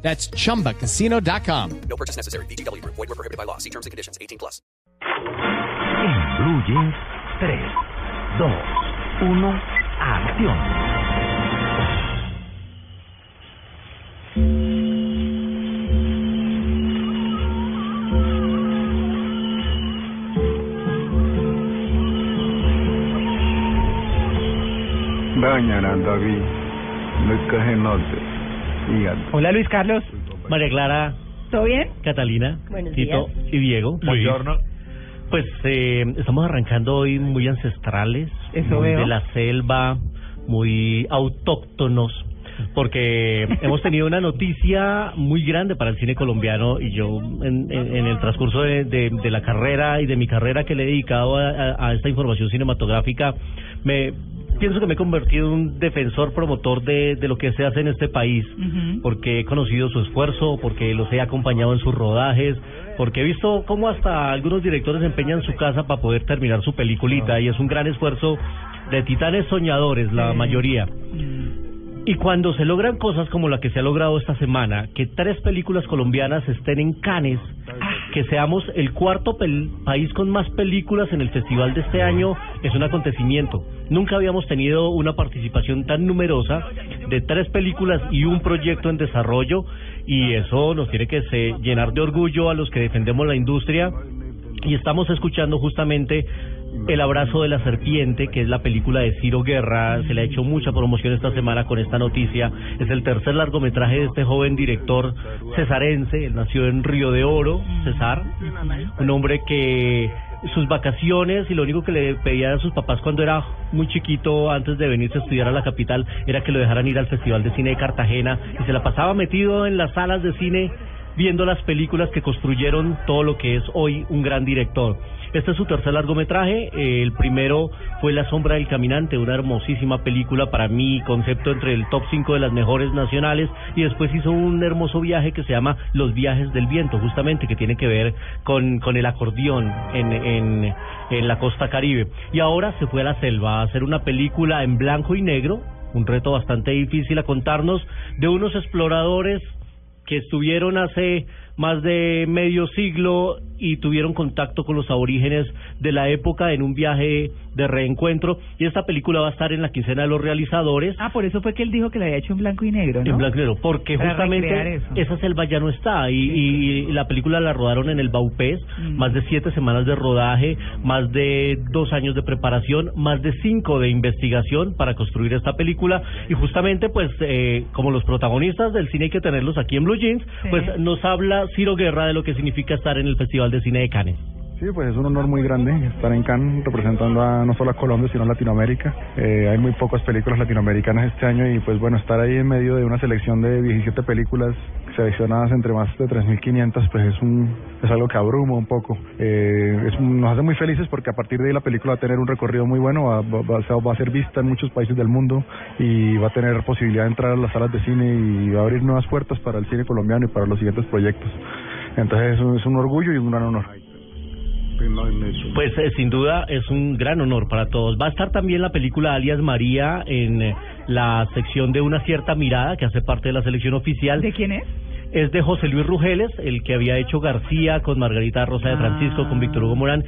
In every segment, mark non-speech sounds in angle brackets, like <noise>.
That's chumbacasino.com. No purchase necessary. BGW. Void were prohibited by law. See terms and conditions. 18 plus. En Blue Jeans, 3, 2, 1, acción. Doña David, Lucas Genote, Hola Luis Carlos. María Clara, ¿Todo bien? Catalina, Buenos Tito y Diego. Buongiorno. Pues eh, estamos arrancando hoy muy ancestrales, Eso muy veo. de la selva, muy autóctonos, porque <laughs> hemos tenido una noticia muy grande para el cine colombiano y yo en, en- en el transcurso de, de- de la carrera y de mi carrera que le he dedicado a, a- a esta información cinematográfica, me pienso que me he convertido en un defensor promotor de, de lo que se hace en este país porque he conocido su esfuerzo, porque los he acompañado en sus rodajes, porque he visto cómo hasta algunos directores empeñan su casa para poder terminar su peliculita y es un gran esfuerzo de titanes soñadores, la mayoría. Mm. Y cuando se logran cosas como la que se ha logrado esta semana, que tres películas colombianas estén en Cannes, que seamos el cuarto país con más películas en el festival de este año, es un acontecimiento. Nunca habíamos tenido una participación tan numerosa de tres películas y un proyecto en desarrollo, y eso nos tiene que llenar de orgullo a los que defendemos la industria. Y estamos escuchando justamente El abrazo de la serpiente, que es la película de Ciro Guerra, se le ha hecho mucha promoción esta semana con esta noticia. Es el tercer largometraje de este joven director cesarense, él nació en Río de Oro, Cesar, un hombre que sus vacaciones y lo único que le pedía a sus papás cuando era muy chiquito antes de venirse a estudiar a la capital era que lo dejaran ir al Festival de Cine de Cartagena y se la pasaba metido en las salas de cine viendo las películas que construyeron todo lo que es hoy un gran director. Este es su tercer largometraje, el primero fue La sombra del caminante, una hermosísima película para mí, concepto entre el top 5 de las mejores nacionales, y después hizo un hermoso viaje que se llama Los viajes del viento, justamente, que tiene que ver con, con el acordeón en, en, en la costa caribe. Y ahora se fue a la selva a hacer una película en blanco y negro, un reto bastante difícil a contarnos, de unos exploradores que estuvieron hace más de medio siglo y tuvieron contacto con los aborígenes de la época en un viaje de reencuentro y esta película va a estar en la quincena de los realizadores Ah, por eso fue que él dijo que la había hecho en blanco y negro, ¿no? en blanco y negro, porque Para justamente esa selva ya no está y, y la película la rodaron en el Baupés, Mm. más de siete semanas de rodaje, más de dos años de preparación, más de cinco de investigación para construir esta película y justamente pues eh, como los protagonistas del cine hay que tenerlos aquí en Blue Jeans, Sí. pues nos habla Ciro Guerra de lo que significa estar en el Festival de Cine de Cannes. Sí, pues es un honor muy grande estar en Cannes representando a no solo a Colombia, sino a Latinoamérica. Eh, hay muy pocas películas latinoamericanas este año y pues bueno, estar ahí en medio de una selección de 17 películas seleccionadas entre más de 3.500 pues es un es algo que abruma un poco. Eh, es nos hace muy felices porque a partir de ahí la película va a tener un recorrido muy bueno, va, va- va a ser vista en muchos países del mundo y va a tener posibilidad de entrar a las salas de cine y va a abrir nuevas puertas para el cine colombiano y para los siguientes proyectos. Entonces es un, es un orgullo y un gran honor. Pues eh, sin duda es un gran honor para todos. Va a estar también la película Alias María en eh, la sección de una cierta mirada que hace parte de la selección oficial. ¿De quién es? Es de José Luis Rugeles, el que había hecho García con Margarita Rosa de Francisco, Ah. con Víctor Hugo Morán.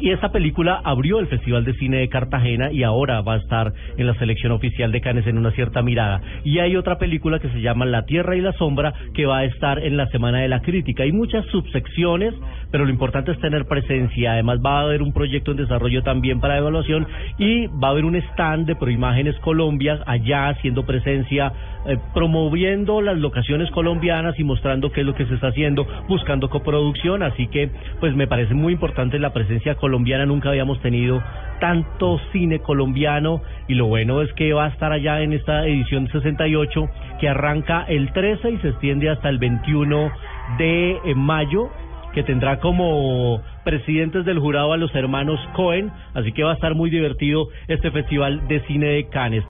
Y esta película abrió el Festival de Cine de Cartagena y ahora va a estar en la selección oficial de Cannes en una cierta mirada. Y hay otra película que se llama La Tierra y la Sombra que va a estar en la Semana de la Crítica. Hay muchas subsecciones, pero lo importante es tener presencia. Además va a haber un proyecto en desarrollo también para evaluación y va a haber un stand de Proimágenes Colombia allá haciendo presencia, eh, promoviendo las locaciones colombianas y mostrando qué es lo que se está haciendo, buscando coproducción. Así que, pues me parece muy importante la presencia colombiana. Nunca habíamos tenido tanto cine colombiano y lo bueno es que va a estar allá en esta edición 68 que arranca el 13 y se extiende hasta el 21 de mayo que tendrá como presidentes del jurado a los hermanos Cohen, así que va a estar muy divertido este festival de cine de Cannes.